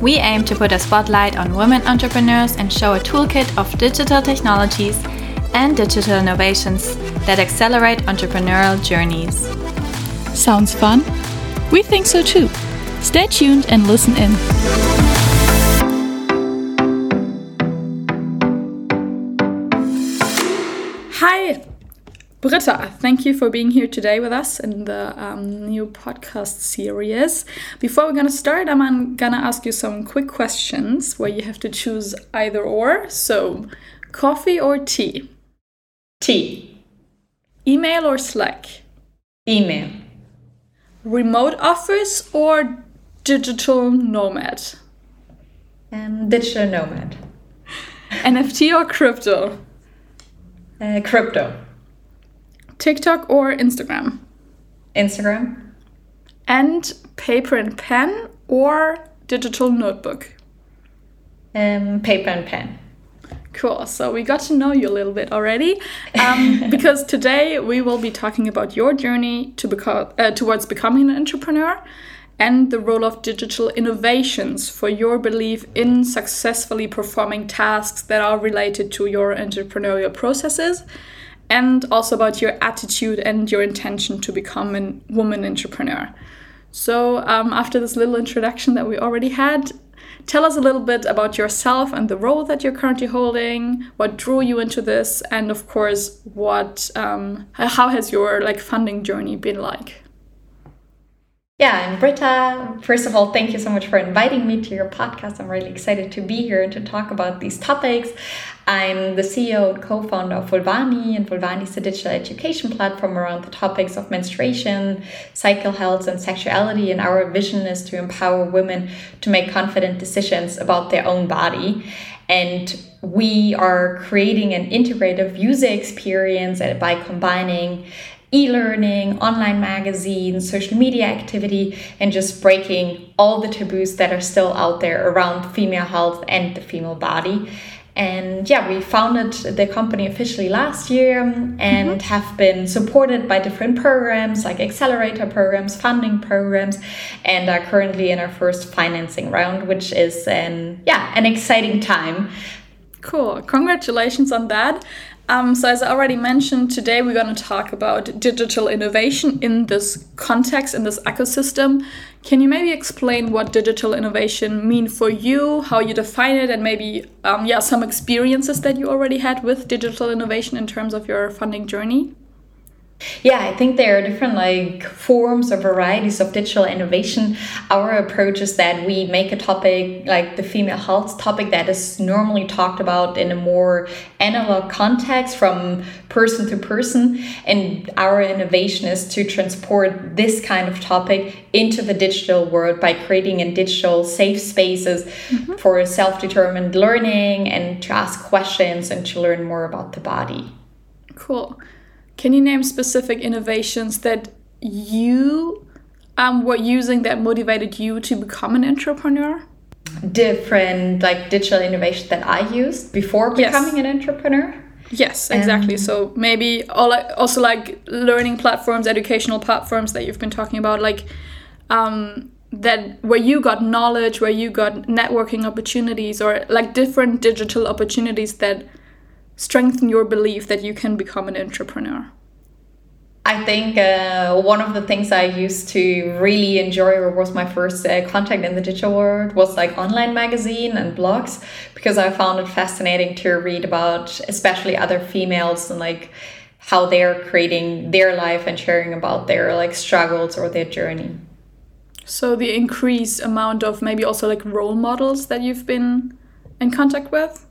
We aim to put a spotlight on women entrepreneurs and show a toolkit of digital technologies and digital innovations that accelerate entrepreneurial journeys. Sounds fun? We think so too. Stay tuned and listen in. Hi, Britta, thank you for being here today with us in the um, new podcast series. Before we're going to start, I'm going to ask you some quick questions where you have to choose either or. So, coffee or tea? Tea. Email or Slack? Email. Remote office or digital nomad? Um, digital nomad. NFT or crypto? Uh, crypto. TikTok or Instagram? Instagram. And paper and pen or digital notebook? Um, paper and pen. Cool. So we got to know you a little bit already, um, because today we will be talking about your journey to become uh, towards becoming an entrepreneur, and the role of digital innovations for your belief in successfully performing tasks that are related to your entrepreneurial processes and also about your attitude and your intention to become a woman entrepreneur. So, um, after this little introduction that we already had, tell us a little bit about yourself and the role that you're currently holding, what drew you into this, and of course, what um, how has your like funding journey been like? Yeah, I'm Britta. First of all, thank you so much for inviting me to your podcast. I'm really excited to be here and to talk about these topics. I'm the CEO and co founder of Vulvani, and Vulvani is a digital education platform around the topics of menstruation, cycle health, and sexuality. And our vision is to empower women to make confident decisions about their own body. And we are creating an integrative user experience by combining e-learning, online magazines, social media activity, and just breaking all the taboos that are still out there around female health and the female body. And yeah, we founded the company officially last year and mm-hmm. have been supported by different programs like accelerator programs, funding programs, and are currently in our first financing round, which is an yeah, an exciting time. Cool. Congratulations on that. Um, so, as I already mentioned, today we're going to talk about digital innovation in this context, in this ecosystem. Can you maybe explain what digital innovation mean for you, how you define it, and maybe um, yeah, some experiences that you already had with digital innovation in terms of your funding journey? Yeah, I think there are different like forms or varieties of digital innovation. Our approach is that we make a topic like the female health topic that is normally talked about in a more analog context from person to person. And our innovation is to transport this kind of topic into the digital world by creating in digital safe spaces mm-hmm. for self-determined learning and to ask questions and to learn more about the body. Cool. Can you name specific innovations that you um, were using that motivated you to become an entrepreneur? Different like digital innovation that I used before becoming yes. an entrepreneur. Yes, exactly. Um, so maybe also like learning platforms, educational platforms that you've been talking about, like um, that where you got knowledge, where you got networking opportunities, or like different digital opportunities that strengthen your belief that you can become an entrepreneur? I think uh, one of the things I used to really enjoy, was my first uh, contact in the digital world, was like online magazine and blogs, because I found it fascinating to read about, especially other females and like how they're creating their life and sharing about their like struggles or their journey. So the increased amount of maybe also like role models that you've been in contact with.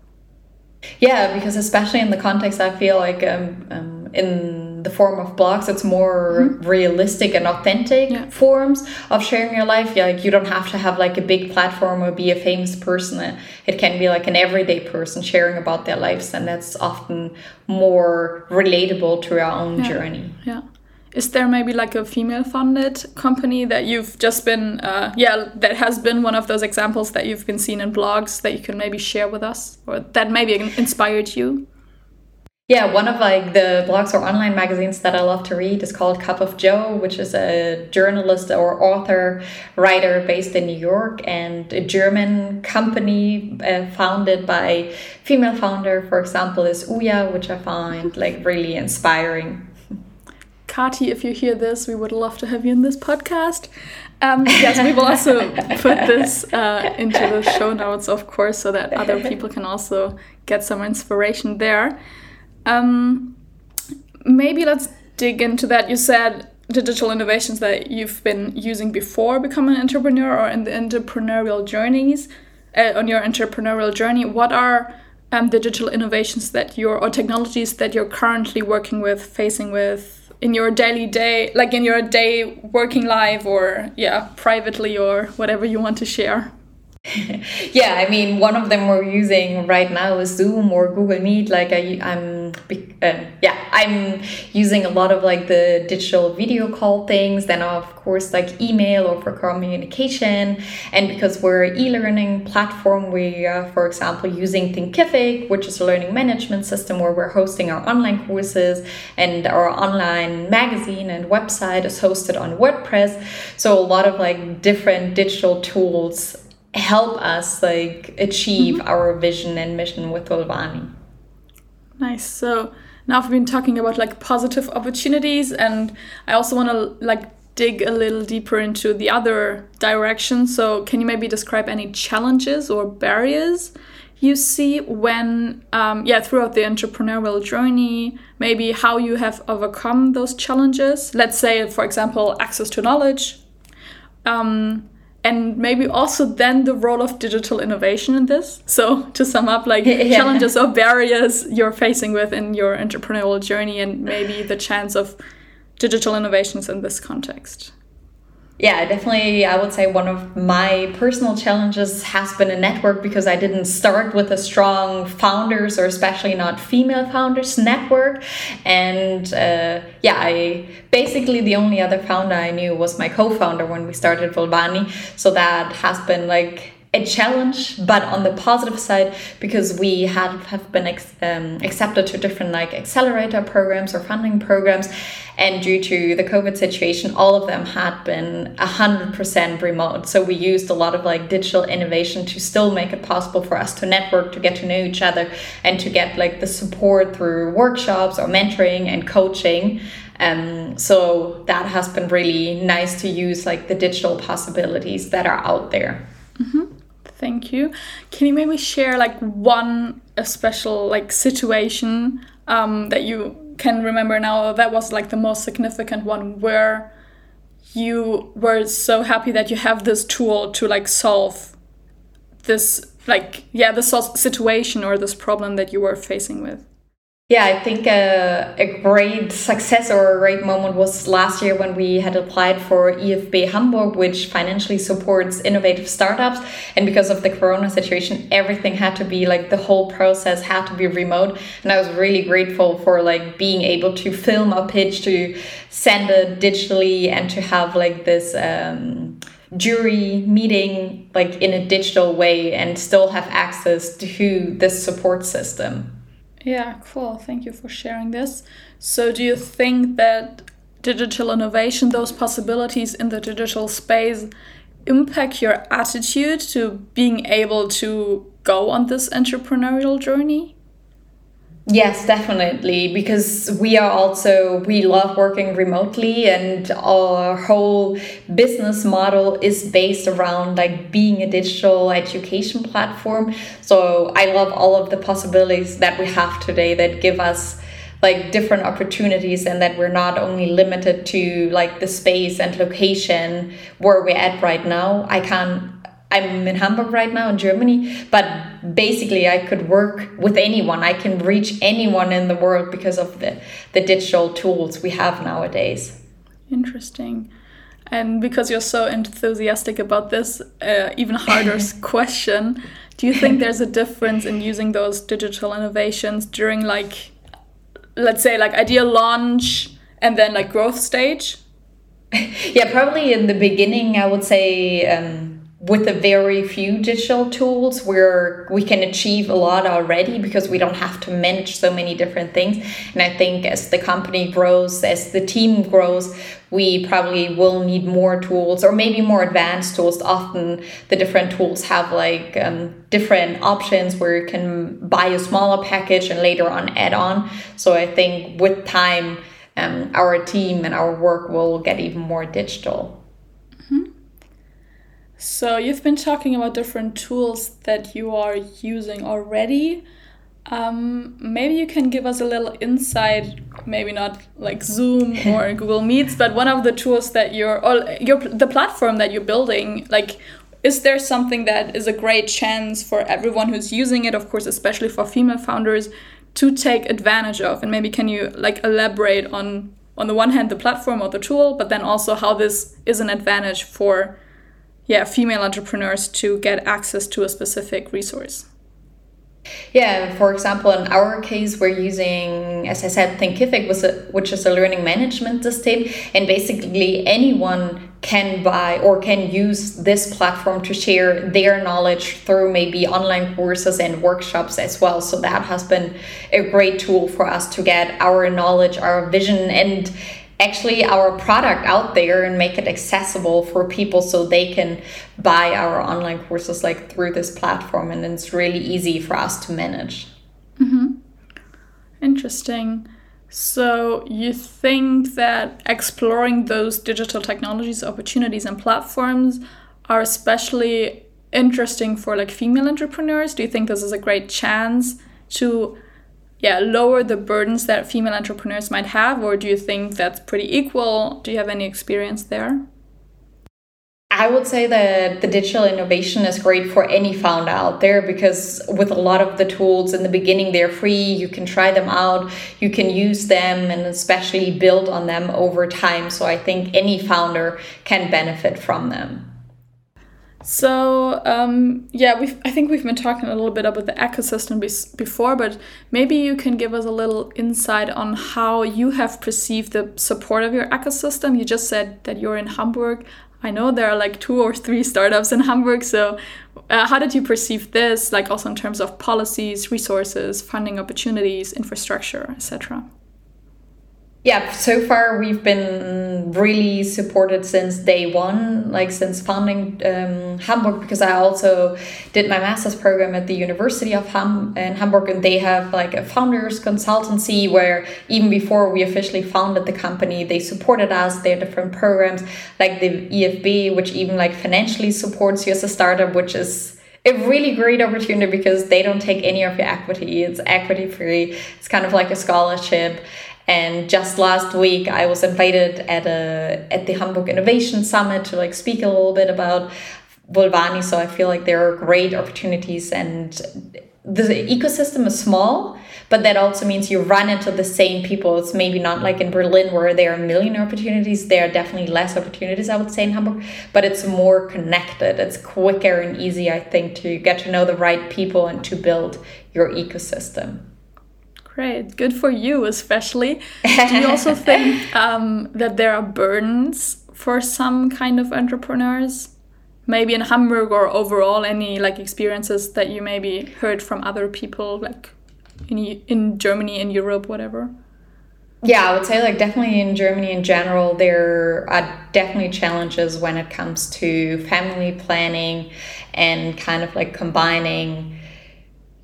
Yeah, because especially in the context, I feel like um, um, in the form of blogs. It's more mm-hmm. realistic and authentic yeah. forms of sharing your life. Yeah, like you don't have to have like a big platform or be a famous person. It can be like an everyday person sharing about their lives, and that's often more relatable to our own yeah. journey. Yeah. Is there maybe like a female funded company that you've just been, uh, yeah, that has been one of those examples that you've been seen in blogs that you can maybe share with us or that maybe inspired you? Yeah, one of like the blogs or online magazines that I love to read is called Cup of Jo, which is a journalist or author writer based in New York and a German company uh, founded by female founder. For example, is Ooia, which I find like really inspiring. Kati, if you hear this, we would love to have you in this podcast. Um, yes, we will also put this uh, into the show notes, of course, so that other people can also get some inspiration there. Um, maybe let's dig into that. You said digital innovations that you've been using before becoming an entrepreneur or in the entrepreneurial journeys, uh, on your entrepreneurial journey. What are um, digital innovations that you're or technologies that you're currently working with, facing with in your daily day, like in your day working life or yeah, privately or whatever you want to share? yeah, I mean, one of them we're using right now is Zoom or Google Meet. Like I, I'm, uh, yeah, I'm using a lot of like the digital video call things. Then of course like email or for communication. And because we're e-learning platform, we are, for example, using Thinkific, which is a learning management system where we're hosting our online courses, and our online magazine and website is hosted on WordPress. So a lot of like different digital tools help us like achieve mm-hmm. our vision and mission with Vulvani. Nice. So now we've been talking about like positive opportunities and I also want to like dig a little deeper into the other direction. So can you maybe describe any challenges or barriers you see when um, yeah throughout the entrepreneurial journey maybe how you have overcome those challenges let's say for example access to knowledge um, and maybe also then the role of digital innovation in this. So to sum up, like yeah. challenges or barriers you're facing with in your entrepreneurial journey, and maybe the chance of digital innovations in this context yeah, definitely. I would say one of my personal challenges has been a network because I didn't start with a strong founders or especially not female founders network. And uh, yeah, I basically the only other founder I knew was my co founder when we started Vulvani. So that has been like a challenge, but on the positive side, because we had have been um, accepted to different like accelerator programs or funding programs, and due to the COVID situation, all of them had been hundred percent remote. So we used a lot of like digital innovation to still make it possible for us to network, to get to know each other, and to get like the support through workshops or mentoring and coaching. Um, so that has been really nice to use like the digital possibilities that are out there. Mm -hmm. Thank you. Can you maybe share like one a special like situation um, that you can remember now that was like the most significant one where you were so happy that you have this tool to like solve this like yeah this situation or this problem that you were facing with yeah, I think a, great success or a great moment was last year when we had applied for IFB Hamburg, which financially supports innovative startups. And because of the corona situation, everything had to be like the whole process had to be remote. And I was really grateful for like being able to film a pitch, to send it digitally, and to have like this. Um, jury meeting like in a digital way and still have access to this support system yeah, cool. Thank you for sharing this. So, do you think that digital innovation, those possibilities in the digital space, impact your attitude to being able to go on this entrepreneurial journey? Yes, definitely. Because we are also, we love working remotely, and our whole business model is based around like being a digital education platform. So I love all of the possibilities that we have today that give us like different opportunities and that we're not only limited to like the space and location where we're at right now. I can I'm in Hamburg right now in Germany, but basically I could work with anyone. I can reach anyone in the world because of the, the digital tools we have nowadays. Interesting. And because you're so enthusiastic about this, uh, even harder question, do you think there's a difference in using those digital innovations during like, let's say like idea launch and then like growth stage? yeah, probably in the beginning, I would say um, with a very few digital tools where we can achieve a lot already because we don't have to manage so many different things. And I think as the company grows, as the team grows, we probably will need more tools or maybe more advanced tools. Often the different tools have like um, different options where you can buy a smaller package and later on add on. So I think with time, um, our team and our work will get even more digital. So you've been talking about different tools that you are using already. Um, maybe you can give us a little insight, maybe not like Zoom or Google Meets, but one of the tools that you're, or your, the platform that you're building, like, is there something that is a great chance for everyone who's using it, of course, especially for female founders, to take advantage of? And maybe can you like elaborate on, on the one hand, the platform or the tool, but then also how this is an advantage for yeah female entrepreneurs to get access to a specific resource yeah, for example, in our case, we're using, as I said, Thinkific, which is a learning management system, and basically anyone can buy or can use this platform to share their knowledge through maybe online courses and workshops as well. So that has been a great tool for us to get our knowledge, our vision, and actually our product out there and make it accessible for people so they can buy our online courses like through this platform and it's really easy for us to manage. Mm-hmm. interesting. So you think that exploring those digital technologies opportunities and platforms are especially interesting for like female entrepreneurs? Do you think this is a great chance to yeah lower the burdens that female entrepreneurs might have or do you think that's pretty equal do you have any experience there I would say that the digital innovation is great for any founder out there because with a lot of the tools in the beginning, they're free. You can try them out, you can use them, and especially build on them over time. So I think any founder can benefit from them. So um, yeah, we I think we've been talking a little bit about the ecosystem before, but maybe you can give us a little insight on how you have perceived the support of your ecosystem. You just said that you're in Hamburg. I know there are like two or three startups in Hamburg. So uh, how did you perceive this? Like also in terms of policies, resources, funding opportunities, infrastructure, etc yeah, so far we've been really supported since day one, like since founding um, Hamburg, because I also did my master's program at the University of Ham in Hamburg, and they have like a founders consultancy where even before we officially founded the company, they supported us. Have different programs like the IFB, which even like financially supports you as a startup, which is a really great opportunity because they don't take any of your equity. It's equity free. It's kind of like a scholarship and just last week, I was invited at a at the Hamburg Innovation Summit to like speak a little bit about Vulvani. So I feel like there are great opportunities, and the ecosystem is small, but that also means you run into the same people. It's maybe not like in Berlin where there are a million opportunities. There are definitely less opportunities, I would say, in Hamburg, but it's more connected. It's quicker and easy, I think, to get to know the right people and to build your ecosystem. Great, good for you, especially. Do you also think um, that there are burdens for some kind of entrepreneurs? Maybe in Hamburg or overall, any like experiences that you maybe heard from other people, like in in Germany, in Europe, whatever. Yeah, I would say like definitely in Germany in general, there are definitely challenges when it comes to family planning and kind of like combining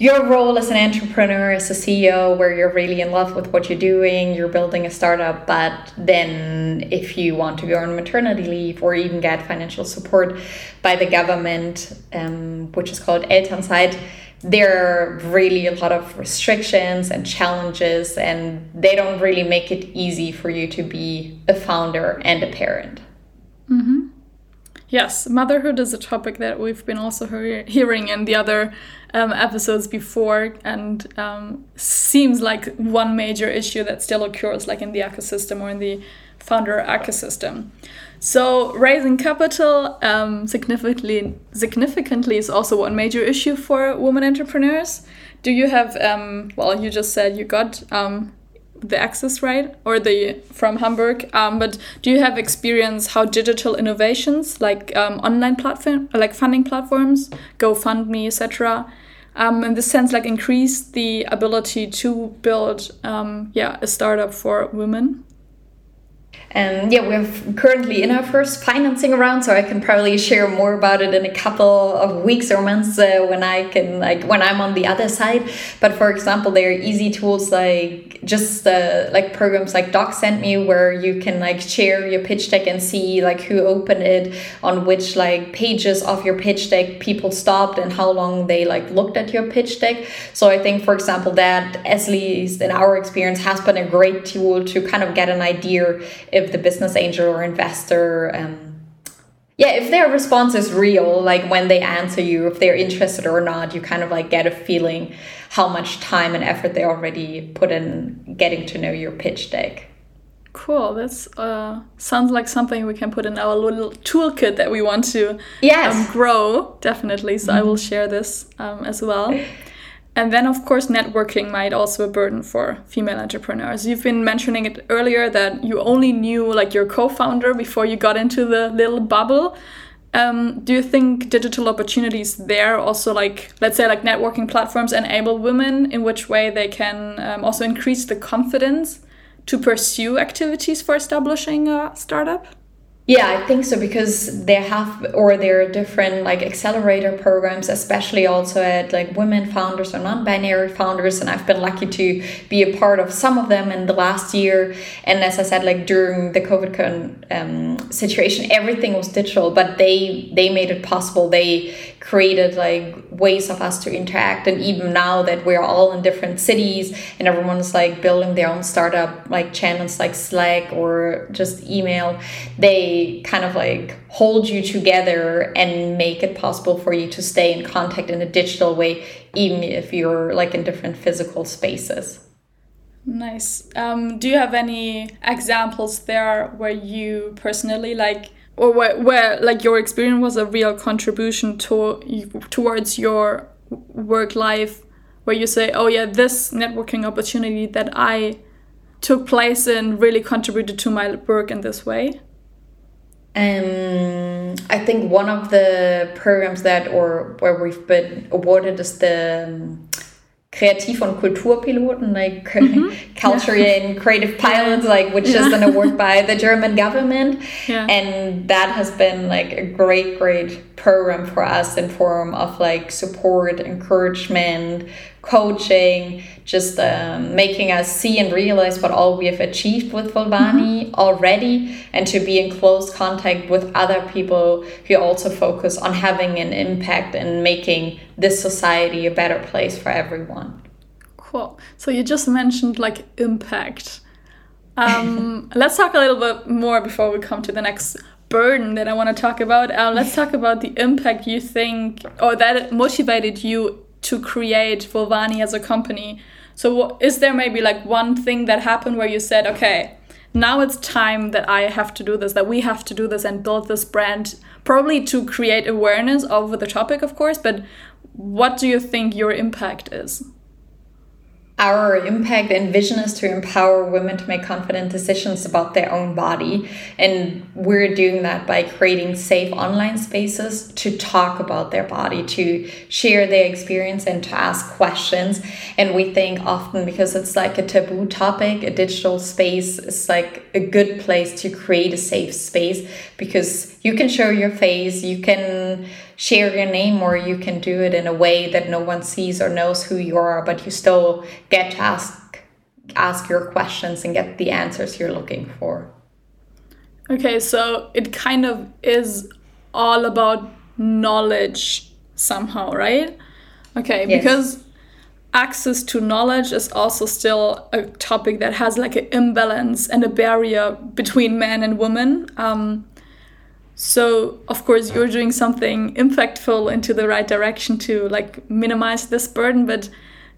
your role as an entrepreneur, as a CEO, where you're really in love with what you're doing, you're building a startup, but then if you want to go on maternity leave or even get financial support by the government, um, which is called Elternzeit, there are really a lot of restrictions and challenges, and they don't really make it easy for you to be a founder and a parent. Mm-hmm. Yes, motherhood is a topic that we've been also he hearing in the other um, episodes before, and um, seems like one major issue that still occurs, like in the ecosystem or in the founder ecosystem. So raising capital um, significantly significantly is also one major issue for women entrepreneurs. Do you have um, well, you just said you got um, the access right or the from Hamburg. Um, but do you have experience how digital innovations like um, online platform like funding platforms, GoFundMe, etc. Um, in this sense, like increase the ability to build, um, yeah, a startup for women. And yeah, we're currently in our first financing round, so I can probably share more about it in a couple of weeks or months uh, when I can, like, when I'm on the other side. But for example, there are easy tools like just uh, like programs like DocSendMe, where you can like share your pitch deck and see like who opened it, on which like pages of your pitch deck people stopped, and how long they like looked at your pitch deck. So I think, for example, that at least in our experience has been a great tool to kind of get an idea if the business angel or investor um, yeah if their response is real like when they answer you if they're interested or not you kind of like get a feeling how much time and effort they already put in getting to know your pitch deck cool this uh, sounds like something we can put in our little toolkit that we want to yes. um, grow definitely so mm -hmm. i will mm-hmm. share this um, as well And then, of course, networking might also a burden for female entrepreneurs. You've been mentioning it earlier that you only knew like your co-founder before you got into the little bubble. Um, do you think digital opportunities there also like let's say like networking platforms enable women in which way they can um, also increase the confidence to pursue activities for establishing a startup? Yeah, I think so because they have or there are different like accelerator programs, especially also at like women founders or non-binary founders, and I've been lucky to be a part of some of them in the last year. And as I said, like during the COVID um, situation, everything was digital, but they they made it possible. They created like ways of us to interact. And even now that we're all in different cities and everyone's like building their own startup like channels like slack or just email they kind of like hold you together and make it possible for you to stay in contact in a digital way even if you're like in different physical spaces. Nice. Um, do you have any examples there where you personally like or where, where like your experience was a real contribution to towards your work life where you say oh yeah this networking opportunity that i took place in really contributed to my work in this way um, I think one of the programs that or where we've been awarded is the um, Kreativ- und Kulturpiloten, like mm-hmm. culture yeah. and creative pilots, like which yeah. is an award by the German government, yeah. and that has been like a great, great program for us in form of like support, encouragement, coaching, just um, making us see and realize what all we have achieved with Vulvani mm-hmm. already, and to be in close contact with other people who also focus on having an impact and making this society a better place for everyone. Cool. So you just mentioned like impact. Um, let's talk a little bit more before we come to the next burden that I want to talk about. Uh, let's talk about the impact you think or that motivated you to create Vulvani as a company. So, is there maybe like one thing that happened where you said, okay, now it's time that I have to do this, that we have to do this and build this brand, probably to create awareness over the topic, of course, but what do you think your impact is? Our impact and vision is to empower women to make confident decisions about their own body. And we're doing that by creating safe online spaces to talk about their body, to share their experience, and to ask questions. And we think often because it's like a taboo topic, a digital space is like a good place to create a safe space because you can show your face, you can share your name or you can do it in a way that no one sees or knows who you are but you still get to ask ask your questions and get the answers you're looking for. Okay so it kind of is all about knowledge somehow right? Okay yes. because access to knowledge is also still a topic that has like an imbalance and a barrier between men and women um, So of course you're doing something impactful into the right direction to like minimize this burden, but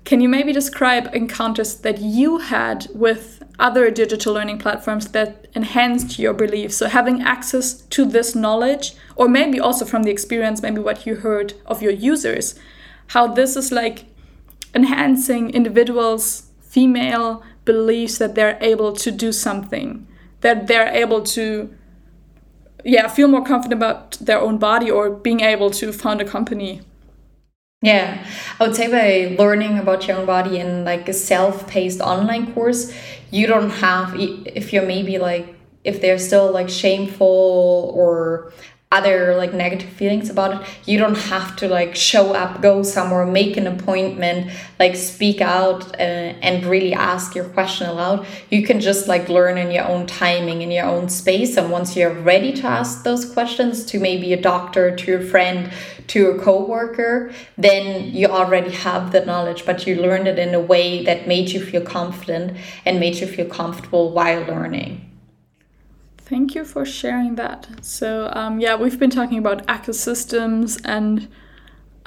can you maybe describe encounters that you had with other digital learning platforms that enhanced your beliefs? So having access to this knowledge, or maybe also from the experience, maybe what you heard of your users, how this is like enhancing individuals' female beliefs that they're able to do something, that they're able to yeah, feel more confident about their own body or being able to found a company. Yeah, I would say by learning about your own body in like a self-paced online course, you don't have if you're maybe like if they're still like shameful or other like negative feelings about it. You don't have to like show up go somewhere make an appointment like speak out uh, and really ask your question aloud. You can just like learn in your own timing in your own space and once you're ready to ask those questions to maybe a doctor to a friend to a coworker then you already have the knowledge but you learned it in a way that made you feel confident and made you feel comfortable while learning Thank you for sharing that. So, um, yeah, we've been talking about ecosystems and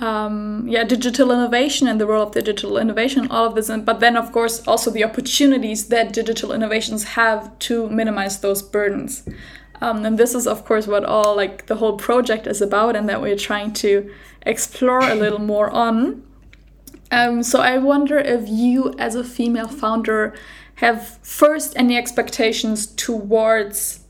um, yeah, digital innovation and the role of digital innovation, all of this, and, but then of course also the opportunities that digital innovations have to minimize those burdens. Um, and this is of course what all like the whole project is about, and that we're trying to explore a little more on. Um, so I wonder if you, as a female founder, have first any expectations towards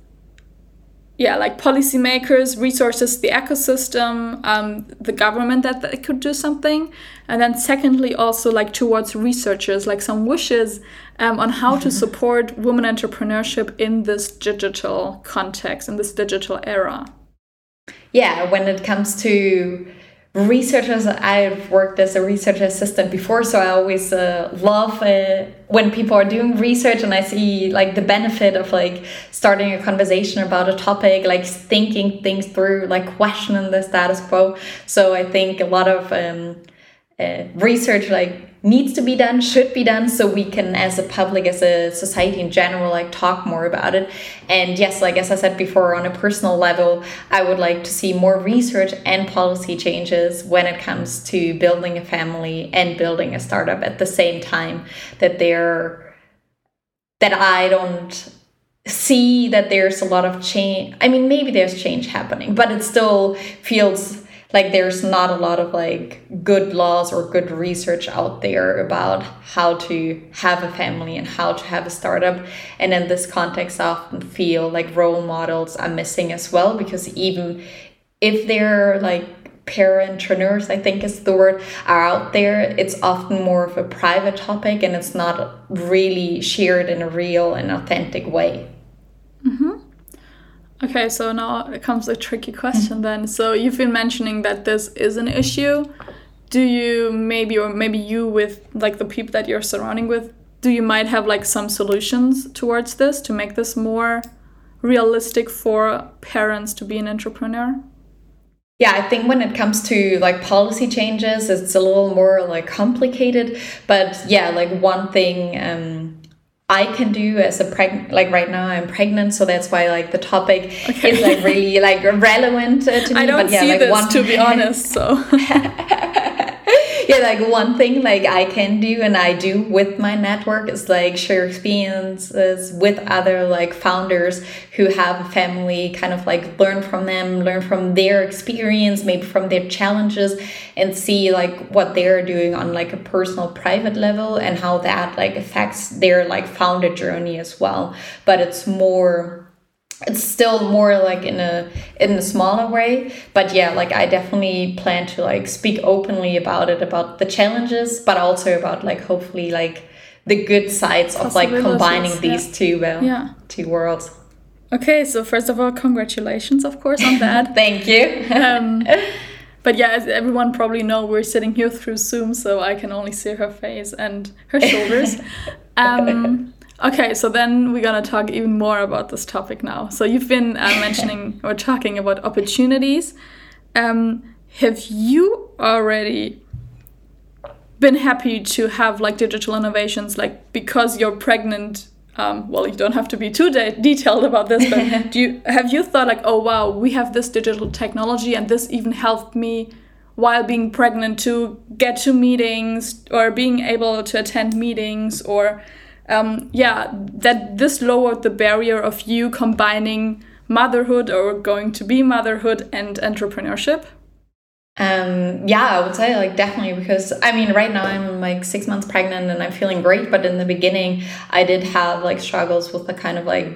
yeah, like policymakers, resources, the ecosystem, um, the government that they could do something. And then, secondly, also like towards researchers, like some wishes um, on how to support women entrepreneurship in this digital context, in this digital era. Yeah, when it comes to researchers i've worked as a research assistant before so i always uh, love uh, when people are doing research and i see like the benefit of like starting a conversation about a topic like thinking things through like questioning the status quo. So i think a lot of um, uh, research like needs to be done should be done so we can as a public as a society in general like talk more about it. And yes like as i said before on a personal level i would like to see more research and policy changes when it comes to building a family and building a startup at the same time that they're that i don't see that there's a lot of change. I mean maybe there's change happening but it still feels like there's not a lot of like good laws or good research out there about how to have a family and how to have a startup and in this context i often feel like role models are missing as well because even if they're like parentpreneurs i think is the word are out there it's often more of a private topic and it's not really shared in a real and authentic way mm-hmm. Okay, so now it comes a tricky question then. So you've been mentioning that this is an issue. Do you maybe or maybe you with like the people that you're surrounding with, do you might have like some solutions towards this to make this more realistic for parents to be an entrepreneur? Yeah, I think when it comes to like policy changes, it's a little more like complicated. But yeah, like one thing um, I can do as a pregnant like right now I'm pregnant so that's why like the topic okay. is like really like relevant uh, to me I don't but yeah see like this, one to be honest so yeah like one thing like i can do and i do with my network is like share experiences with other like founders who have a family kind of like learn from them learn from their experience maybe from their challenges and see like what they're doing on like a personal private level and how that like affects their like founder journey as well. But it's more it's still more like in a in a smaller way but yeah like i definitely plan to like speak openly about it about the challenges but also about like hopefully like the good sides of like combining yeah. these two uh, yeah. two worlds okay so first of all congratulations of course on that thank you um, but yeah as everyone probably know we're sitting here through zoom so i can only see her face and her shoulders um, Okay, so then we're gonna talk even more about this topic now. So you've been uh, mentioning or talking about opportunities. Um, have you already been happy to have like digital innovations, like because you're pregnant? um, well, you don't have to be too de detailed about this, but do you have you thought like, oh wow, we have this digital technology, and this even helped me while being pregnant to get to meetings or being able to attend meetings or um, yeah, that this lowered the barrier of you combining motherhood or going to be motherhood and entrepreneurship? Um, yeah, I would say like definitely because I mean, right now I'm like six months pregnant and I'm feeling great. But in the beginning, I did have like struggles with the kind of like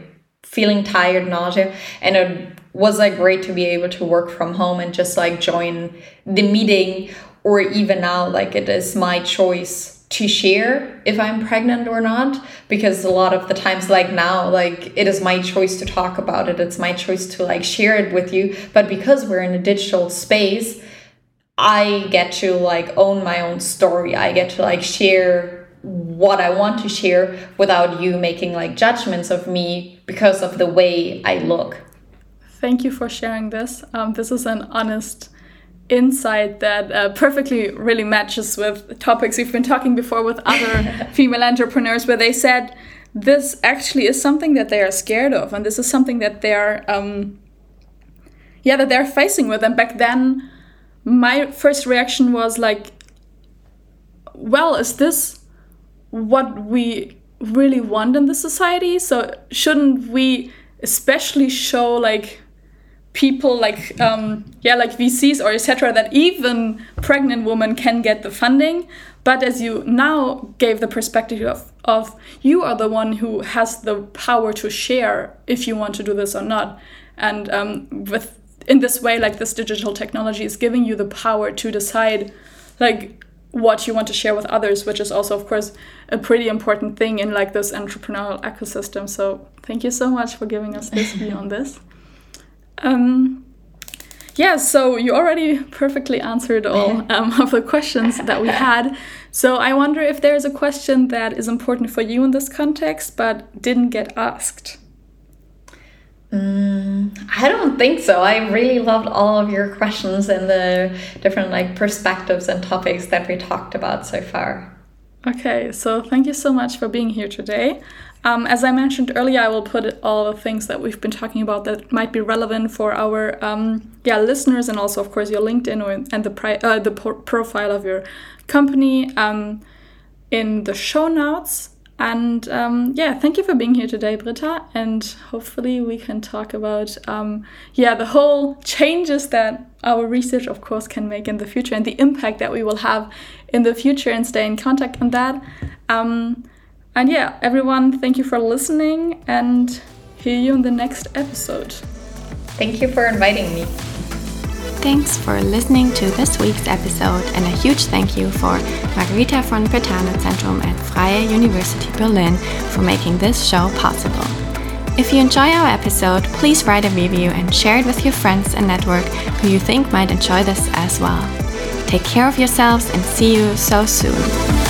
feeling tired, nausea, and it was like great to be able to work from home and just like join the meeting. Or even now, like it is my choice to share if I'm pregnant or not because a lot of the times like now like it is my choice to talk about it. It's my choice to like share it with you. But because we're in a digital space I get to like own my own story. I get to like share what I want to share without you making like judgments of me because of the way I look. Thank you for sharing this. Um, this is an honest insight that uh, perfectly really matches with topics we've been talking before with other female entrepreneurs where they said this actually is something that they are scared of and this is something that they're um, yeah that they're facing with. And back then my first reaction was like well is this what we really want in the society? So shouldn't we especially show like people like um, yeah like VCs or etc that even pregnant women can get the funding. But as you now gave the perspective of, of you are the one who has the power to share if you want to do this or not. And um, with in this way like this digital technology is giving you the power to decide like what you want to share with others which is also of course a pretty important thing in like this entrepreneurial ecosystem. So thank you so much for giving us this view on this um, yeah, so you already perfectly answered all um, of the questions that we had. So I wonder if there's a question that is important for you in this context but didn't get asked. Mm, I don't think so. I really loved all of your questions and the different like perspectives and topics that we talked about so far. Okay, so thank you so much for being here today. Um, as I mentioned earlier, I will put all the things that we've been talking about that might be relevant for our um, yeah listeners, and also of course your LinkedIn and the pri- uh, the profile of your company um, in the show notes. And um, yeah, thank you for being here today, Britta. And hopefully we can talk about um, yeah the whole changes that our research, of course, can make in the future and the impact that we will have in the future, and stay in contact on that. Um, and yeah, everyone, thank you for listening and hear you in the next episode. Thank you for inviting me. Thanks for listening to this week's episode, and a huge thank you for Margherita von Brentano Zentrum at Freie University Berlin for making this show possible. If you enjoy our episode, please write a review and share it with your friends and network who you think might enjoy this as well. Take care of yourselves and see you so soon.